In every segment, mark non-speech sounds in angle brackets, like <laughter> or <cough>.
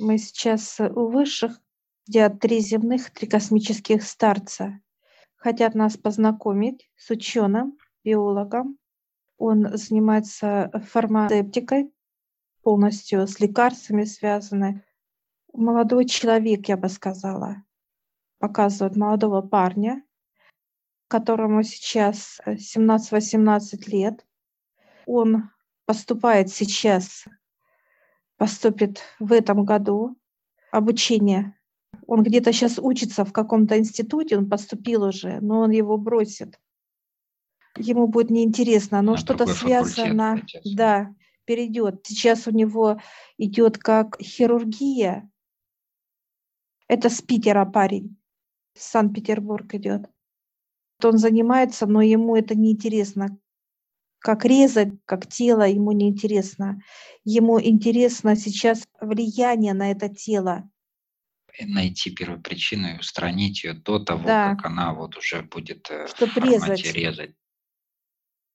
Мы сейчас у высших, где три земных, три космических старца. Хотят нас познакомить с ученым, биологом. Он занимается фармацевтикой, полностью с лекарствами связаны. Молодой человек, я бы сказала, показывает молодого парня, которому сейчас 17-18 лет. Он поступает сейчас, поступит в этом году обучение. Он где-то сейчас учится в каком-то институте, он поступил уже, но он его бросит. Ему будет неинтересно, но что-то связано, да, перейдет. Сейчас у него идет как хирургия. Это с Питера парень, Санкт-Петербург идет. Он занимается, но ему это неинтересно как резать, как тело, ему не интересно. Ему интересно сейчас влияние на это тело. Найти первую причину и устранить ее до того, да. как она вот уже будет э, Чтоб в резать. резать.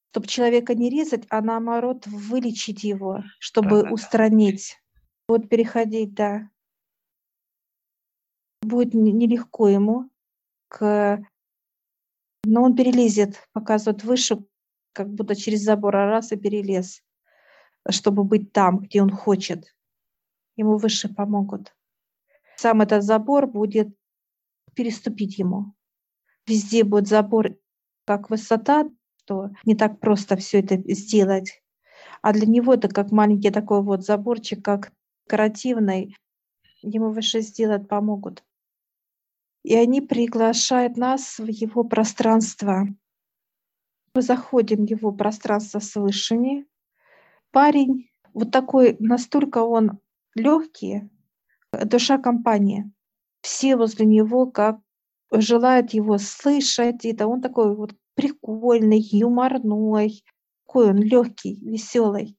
Чтобы человека не резать, а наоборот вылечить его, чтобы да, устранить. Да. Вот переходить, да. Будет нелегко ему, к... но он перелезет, показывает выше, как будто через забор раз и перелез, чтобы быть там, где он хочет. Ему выше помогут. Сам этот забор будет переступить ему. Везде будет забор как высота, что не так просто все это сделать. А для него это как маленький такой вот заборчик, как декоративный. Ему выше сделать помогут. И они приглашают нас в его пространство. Мы заходим в его пространство с высшими. Парень вот такой, настолько он легкий, душа компании. Все возле него как желают его слышать. Это он такой вот прикольный, юморной, такой он легкий, веселый.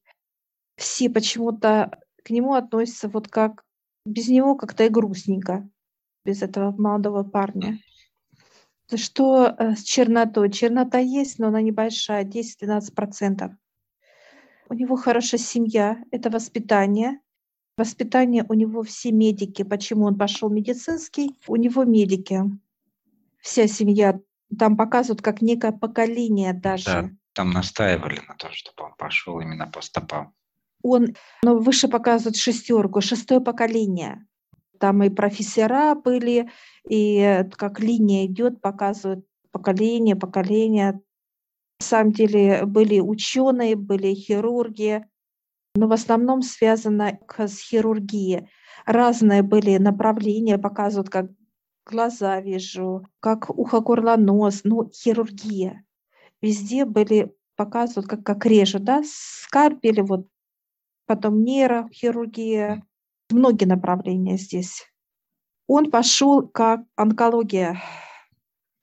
Все почему-то к нему относятся вот как без него как-то и грустненько, без этого молодого парня. Что э, с чернотой? Чернота есть, но она небольшая, 10-12%. У него хорошая семья, это воспитание. Воспитание у него все медики. Почему он пошел медицинский? У него медики. Вся семья. Там показывают как некое поколение даже. Да, там настаивали на том, чтобы он пошел именно по стопам. Он, но выше показывают шестерку, шестое поколение. Там и профессора были, и как линия идет, показывают поколение, поколение. На самом деле были ученые, были хирурги, но в основном связано с хирургией. Разные были направления, показывают, как глаза вижу, как ухо, горло, нос, ну, хирургия. Везде были показывают, как, как режут, да, скальпели, вот, потом нейрохирургия, многие направления здесь. Он пошел как онкология,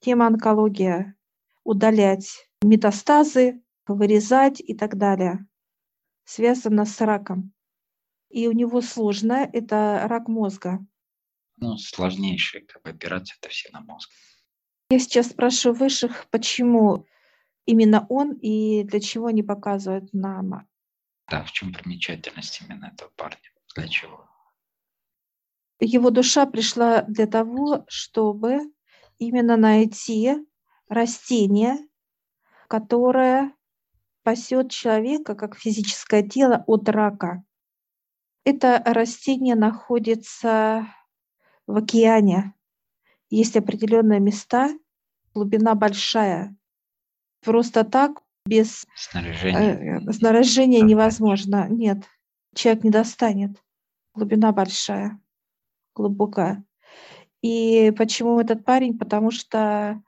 тема онкология, удалять метастазы, вырезать и так далее. Связано с раком. И у него сложное – это рак мозга. Ну, сложнейшая как бы, операция – это все на мозг. Я сейчас спрашиваю высших, почему именно он и для чего не показывают нам. Да, в чем примечательность именно этого парня? Для чего? Его душа пришла для того, чтобы именно найти растение, которое спасет человека как физическое тело от рака. Это растение находится в океане. Есть определенные места, глубина большая. Просто так без снаряжения, э, снаряжения невозможно. Нет, человек не достанет. Глубина большая глубокая. И почему этот парень? Потому что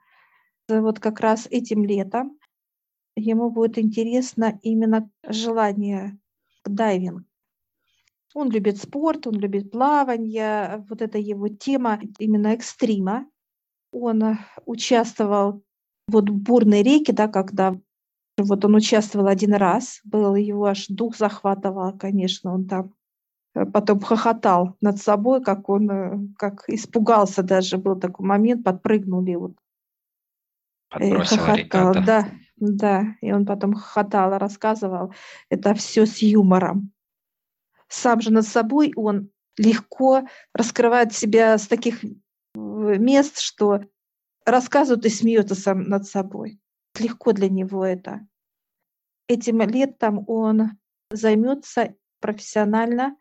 вот как раз этим летом ему будет интересно именно желание дайвинг. Он любит спорт, он любит плавание, вот это его тема именно экстрима. Он участвовал вот в бурной реке, да, когда вот он участвовал один раз, был его аж дух захватывал, конечно, он там Э, потом хохотал над собой, как он, э, как испугался даже, был такой момент, подпрыгнули вот. хохотал, да, да, и он потом хохотал, рассказывал, это все с юмором. Сам же над собой он легко раскрывает себя с таких мест, что рассказывают и смеются сам над собой. Легко для него это. Этим летом он займется профессионально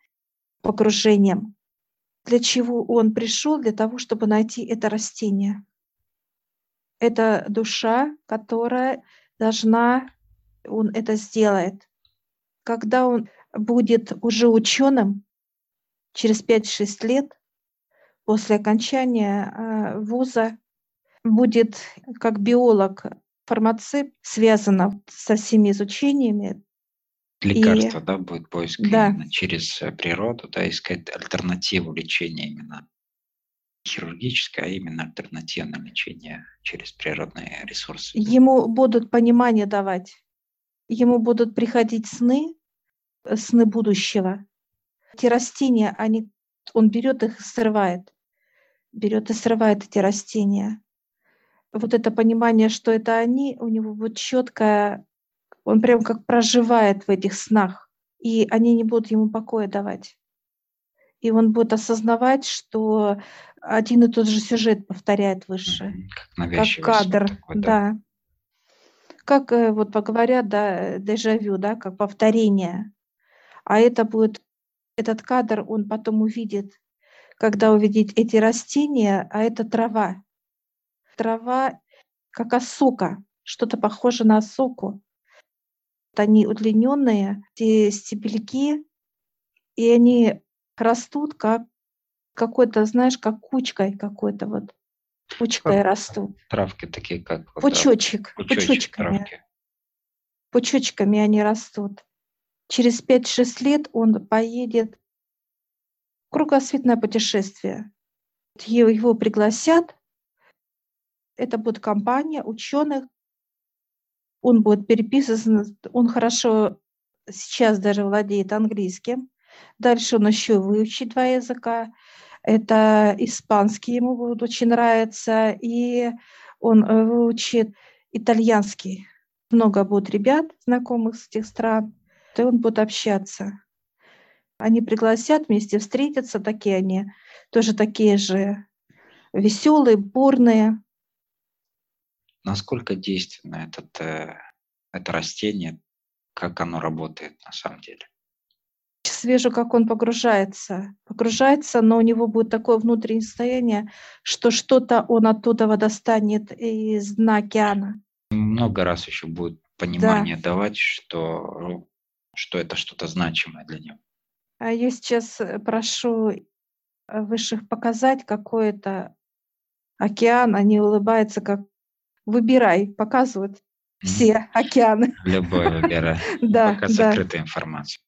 погружением. Для чего он пришел? Для того, чтобы найти это растение. Это душа, которая должна, он это сделает. Когда он будет уже ученым, через 5-6 лет после окончания э, вуза, будет как биолог, фармацевт, связано со всеми изучениями. Лекарство, и, да, будет поиск да. именно через э, природу, да, искать альтернативу лечения именно хирургическое, а именно альтернативное лечение через природные ресурсы. Ему будут понимание давать, ему будут приходить сны, э, сны будущего. Эти растения, они, он берет их и срывает, берет и срывает эти растения. Вот это понимание, что это они, у него будет четкое, он прям как проживает в этих снах, и они не будут ему покоя давать. И он будет осознавать, что один и тот же сюжет повторяет выше. Как, как кадр. Такой, да. да. Как э, вот поговорят, да, дежавю, да, как повторение. А это будет, этот кадр он потом увидит, когда увидит эти растения, а это трава. Трава как осока, что-то похоже на осоку. Они удлиненные, эти стебельки, и они растут как какой-то, знаешь, как кучкой какой-то вот. Кучкой как растут. Травки такие, как... Пучочек. Вот, пучочками. Травки. Пучочками они растут. Через 5-6 лет он поедет в кругосветное путешествие. Его пригласят. Это будет компания ученых. Он будет переписан. Он хорошо сейчас даже владеет английским. Дальше он еще выучит два языка. Это испанский ему будет очень нравиться, и он э, выучит итальянский. Много будет ребят, знакомых с этих стран, и он будет общаться. Они пригласят вместе встретиться, такие они, тоже такие же веселые, бурные. Насколько действенно этот, э, это растение, как оно работает на самом деле? вижу, как он погружается. Погружается, но у него будет такое внутреннее состояние, что что-то он оттуда достанет из дна океана. Много раз еще будет понимание да. давать, что, что это что-то значимое для него. А я сейчас э, прошу э, высших показать какой-то океан, они улыбаются, как выбирай, показывают все океаны. <laughs> Любой выбирай. Да, Пока да. закрытая информация.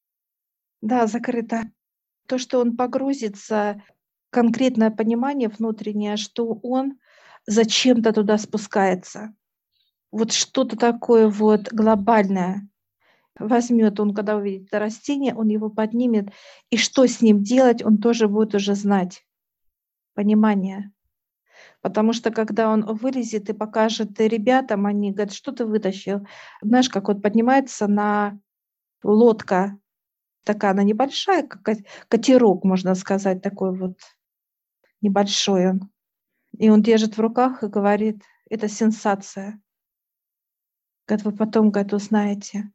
Да, закрыто. То, что он погрузится, конкретное понимание внутреннее, что он зачем-то туда спускается. Вот что-то такое вот глобальное возьмет он, когда увидит это растение, он его поднимет, и что с ним делать, он тоже будет уже знать. Понимание. Потому что когда он вылезет и покажет ребятам, они говорят, что ты вытащил? Знаешь, как вот поднимается на лодка такая она небольшая, как катерок, можно сказать, такой вот небольшой он. И он держит в руках и говорит, это сенсация. Говорит, вы потом, говорит, узнаете.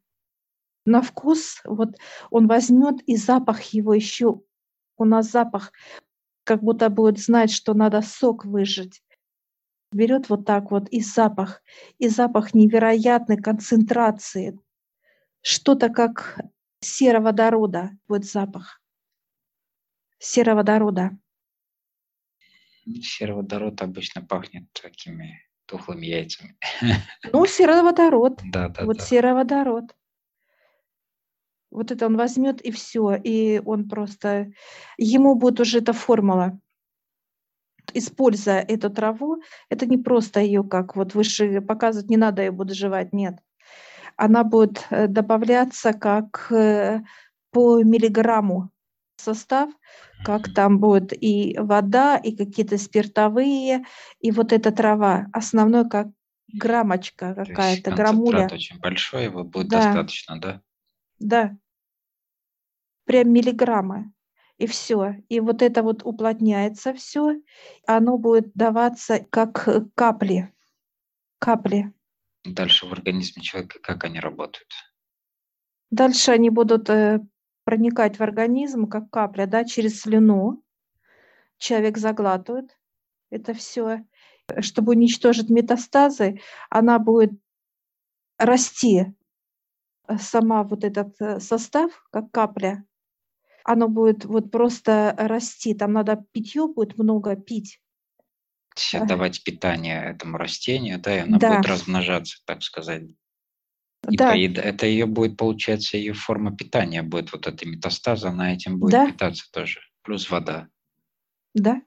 На вкус, вот он возьмет и запах его еще, у нас запах, как будто будет знать, что надо сок выжать. Берет вот так вот и запах, и запах невероятной концентрации. Что-то как сероводорода, вот запах сероводорода. Сероводород обычно пахнет такими тухлыми яйцами. Ну, сероводород. <laughs> Да, да, вот да. сероводород. Вот это он возьмет и все, и он просто, ему будет уже эта формула. Используя эту траву, это не просто ее как вот выше показывать, не надо ее буду жевать, нет она будет э, добавляться как э, по миллиграмму состав, как там будет и вода, и какие-то спиртовые, и вот эта трава. Основной как граммочка какая-то, граммуля. очень большой, его будет да. достаточно, да? Да. Прям миллиграммы. и все. И вот это вот уплотняется все, оно будет даваться как капли. Капли. Дальше в организме человека как они работают? Дальше они будут э, проникать в организм, как капля, да, через слюну. Человек заглатывает это все. Чтобы уничтожить метастазы, она будет расти, э, сама вот этот э, состав, как капля, оно будет вот просто расти. Там надо питье будет много пить. Давать питание этому растению, да, и оно да. будет размножаться, так сказать. И да. поеда- это ее будет, получается, ее форма питания будет, вот эта метастаза, она этим будет да. питаться тоже. Плюс вода. Да.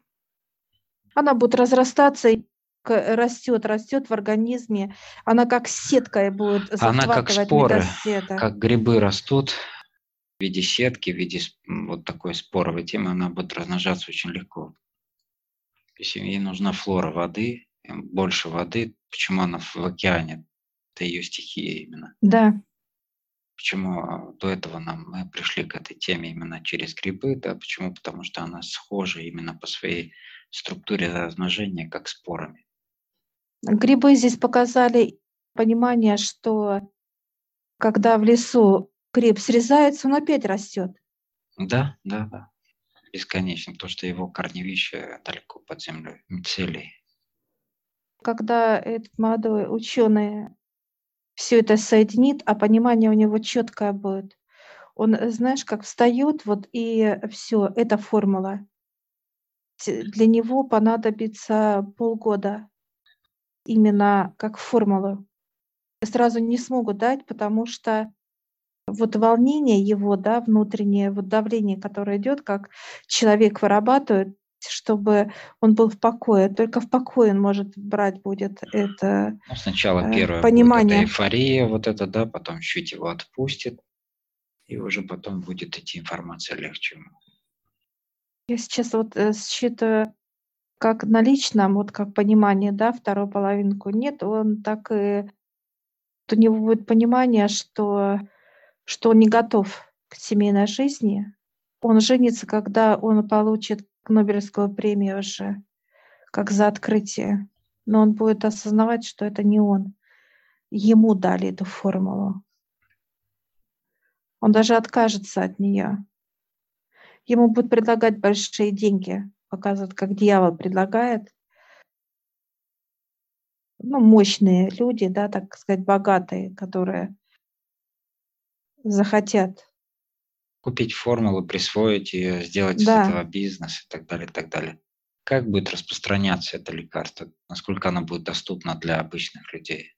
Она будет разрастаться и растет, растет в организме. Она как сеткой будет Она как споры, как грибы растут, в виде сетки, в виде вот такой споровой темы, она будет размножаться очень легко. Ей нужна флора воды, больше воды, почему она в океане? Это ее стихия именно. Да. Почему а, до этого нам мы пришли к этой теме именно через грибы, да? Почему? Потому что она схожа именно по своей структуре размножения, как спорами. Грибы здесь показали понимание, что когда в лесу гриб срезается, он опять растет. Да, да, да. Бесконечно, то, что его корневище далеко под землей, мицелий. Когда этот молодой ученый все это соединит, а понимание у него четкое будет, он, знаешь, как встает, вот и все, это формула. Для него понадобится полгода именно как формулу. Сразу не смогут дать, потому что вот волнение его, да, внутреннее вот давление, которое идет, как человек вырабатывает, чтобы он был в покое. Только в покое он может брать будет это ну, Сначала э, первое понимание. будет эйфория, вот это, да, потом чуть его отпустит, и уже потом будет идти информация легче. Я сейчас вот э, считаю, как на личном, вот как понимание, да, вторую половинку нет, он так и у него будет понимание, что что он не готов к семейной жизни. Он женится, когда он получит Нобелевскую премию уже, как за открытие. Но он будет осознавать, что это не он. Ему дали эту формулу. Он даже откажется от нее. Ему будут предлагать большие деньги, показывают, как дьявол предлагает. Ну, мощные люди, да, так сказать, богатые, которые захотят. Купить формулу, присвоить ее, сделать да. из этого бизнес и так далее, и так далее. Как будет распространяться это лекарство? Насколько оно будет доступно для обычных людей?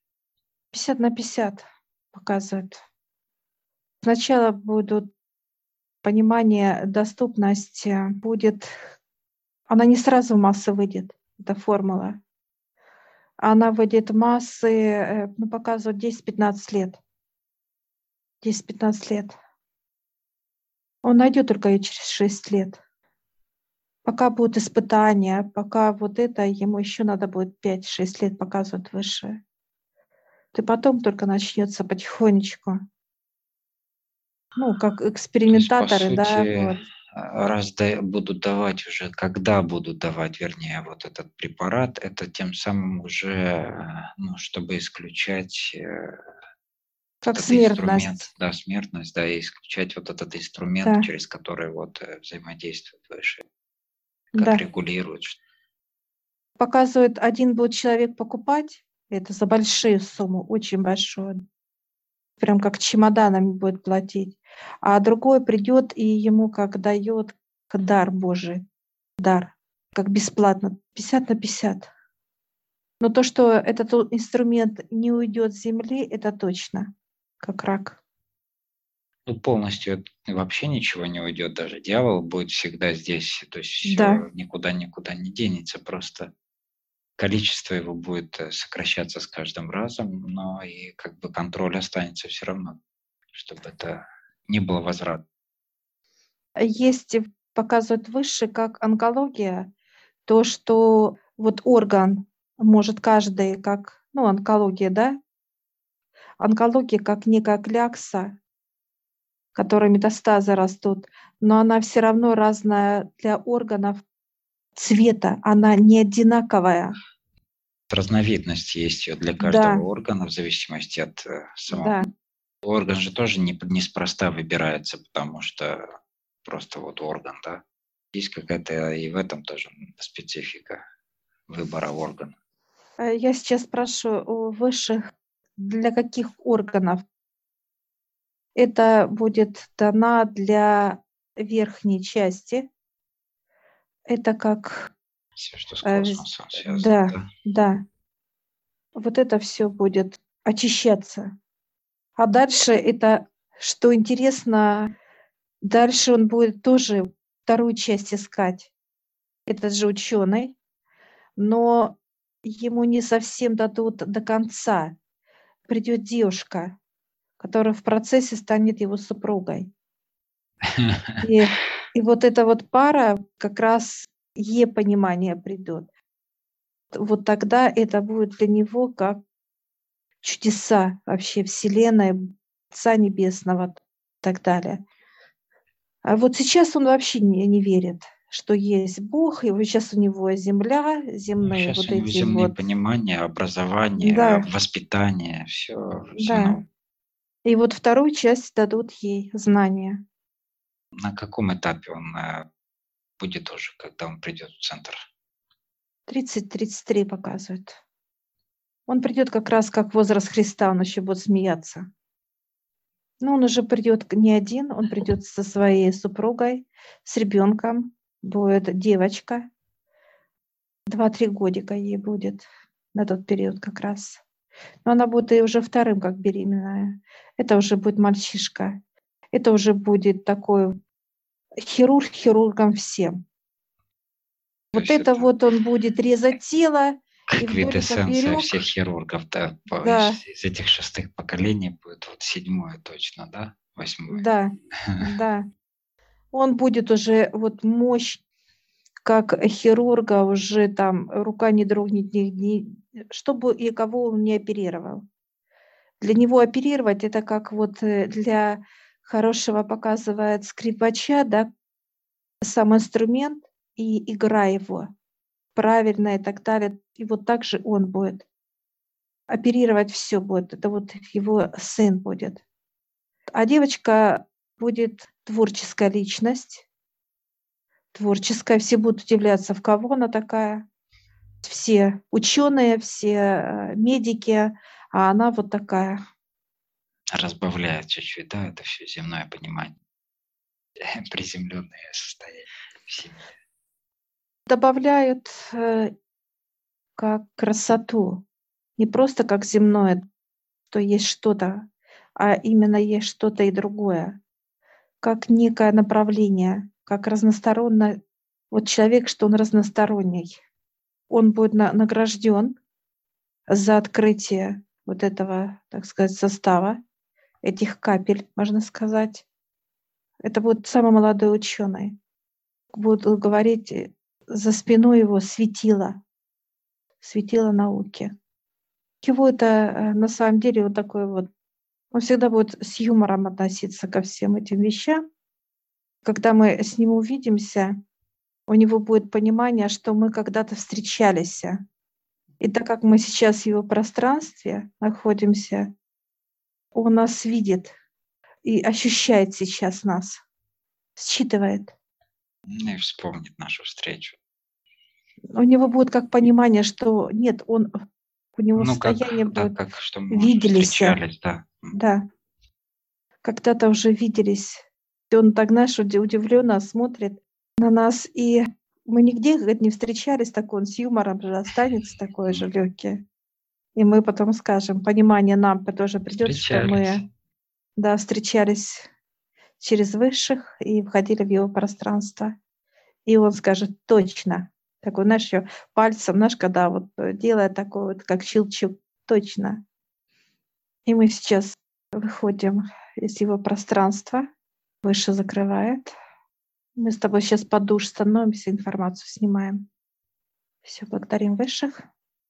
50 на 50 показывает. Сначала будут понимание доступности будет, она не сразу в массы выйдет, эта формула. Она выйдет в массы, э, ну, показывают 10-15 лет. 10-15 лет. Он найдет только ее через 6 лет. Пока будут испытания, пока вот это, ему еще надо будет 5-6 лет показывать выше. И потом только начнется потихонечку. Ну, как экспериментаторы, есть, да. Сути, вот. Раз да, будут давать уже, когда будут давать, вернее, вот этот препарат, это тем самым уже, ну, чтобы исключать э, как смертность. Инструмент, да, смертность, да, и исключать вот этот инструмент, да. через который вот э, взаимодействует выше, как да. регулирует. Показывает, один будет человек покупать, это за большие суммы, очень большую, прям как чемоданами будет платить, а другой придет и ему как дает дар Божий, дар, как бесплатно, 50 на 50. Но то, что этот инструмент не уйдет с земли, это точно как рак. Ну, полностью вообще ничего не уйдет, даже дьявол будет всегда здесь, то есть да. никуда-никуда не денется, просто количество его будет э, сокращаться с каждым разом, но и как бы контроль останется все равно, чтобы это не было возврат. Есть, показывают выше, как онкология, то, что вот орган может каждый, как, ну, онкология, да, онкология как некая клякса, которой метастазы растут, но она все равно разная для органов цвета, она не одинаковая. Разновидность есть ее для каждого да. органа в зависимости от э, самого. Да. Орган же тоже не, неспроста выбирается, потому что просто вот орган, да. Есть какая-то и в этом тоже специфика выбора органа. Э, я сейчас спрашиваю у высших, для каких органов это будет дана для верхней части. Это как... Все, что с э, космосом связано. Да, да, да. Вот это все будет очищаться. А дальше это, что интересно, дальше он будет тоже вторую часть искать. Этот же ученый, но ему не совсем дадут до конца. Придет девушка, которая в процессе станет его супругой. <laughs> И, и вот эта вот пара как раз е понимание придет. Вот тогда это будет для него как чудеса вообще Вселенной, Отца Небесного и так далее. А вот сейчас он вообще не, не верит, что есть Бог, и вот сейчас у него земля, земные сейчас вот у него эти земные вот... понимания, образование, да. воспитание, все. Да. И вот вторую часть дадут ей знания. На каком этапе он э, будет уже, когда он придет в центр? 30-33 показывает. Он придет как раз как возраст Христа, он еще будет смеяться. Но он уже придет не один, он придет со своей супругой, с ребенком, будет девочка. Два-три годика ей будет на тот период как раз. Но она будет и уже вторым, как беременная. Это уже будет мальчишка. Это уже будет такой хирург хирургом всем. Вот это, это вот он будет резать тело. Как квитэссенция всех хирургов, да, да. Из этих шестых поколений будет вот седьмое точно, да? Восьмое. Да, <laughs> да. Он будет уже вот мощь как хирурга уже там рука не дрогнет, ни, ни, чтобы и кого он не оперировал. Для него оперировать это как вот э, для хорошего показывает скрипача, да, сам инструмент и игра его правильно и так далее. И вот так же он будет оперировать все будет. Это вот его сын будет. А девочка будет творческая личность, творческая. Все будут удивляться, в кого она такая. Все ученые, все э, медики, а она вот такая. Разбавляет чуть-чуть, да, это все земное понимание. <laughs> Приземленное состояние в семье. Добавляют э, как красоту, не просто как земное, что есть что-то, а именно есть что-то и другое, как некое направление, как разносторонне. Вот человек, что он разносторонний, он будет на, награжден за открытие вот этого, так сказать, состава, этих капель, можно сказать. Это будет самый молодой ученый. Буду говорить, э, за спиной его светило, светило науки. Его это э, на самом деле вот такой вот, он всегда будет с юмором относиться ко всем этим вещам, когда мы с ним увидимся, у него будет понимание, что мы когда-то встречались. И так как мы сейчас в его пространстве находимся, он нас видит и ощущает сейчас нас, считывает. Ну и вспомнит нашу встречу. У него будет как понимание, что нет, он у него ну, состояние как, будет да, как, что мы виделись. Да. да. Когда-то уже виделись он так, знаешь, удивленно смотрит на нас, и мы нигде не встречались, так он с юмором же останется такой же легкий. И мы потом скажем, понимание нам тоже придет, что мы да, встречались через высших и входили в его пространство. И он скажет точно, такой, знаешь, еще пальцем, знаешь, когда вот делает такой вот, как щелчок, точно. И мы сейчас выходим из его пространства, Выше закрывает. Мы с тобой сейчас под душ становимся, информацию снимаем. Все, благодарим высших.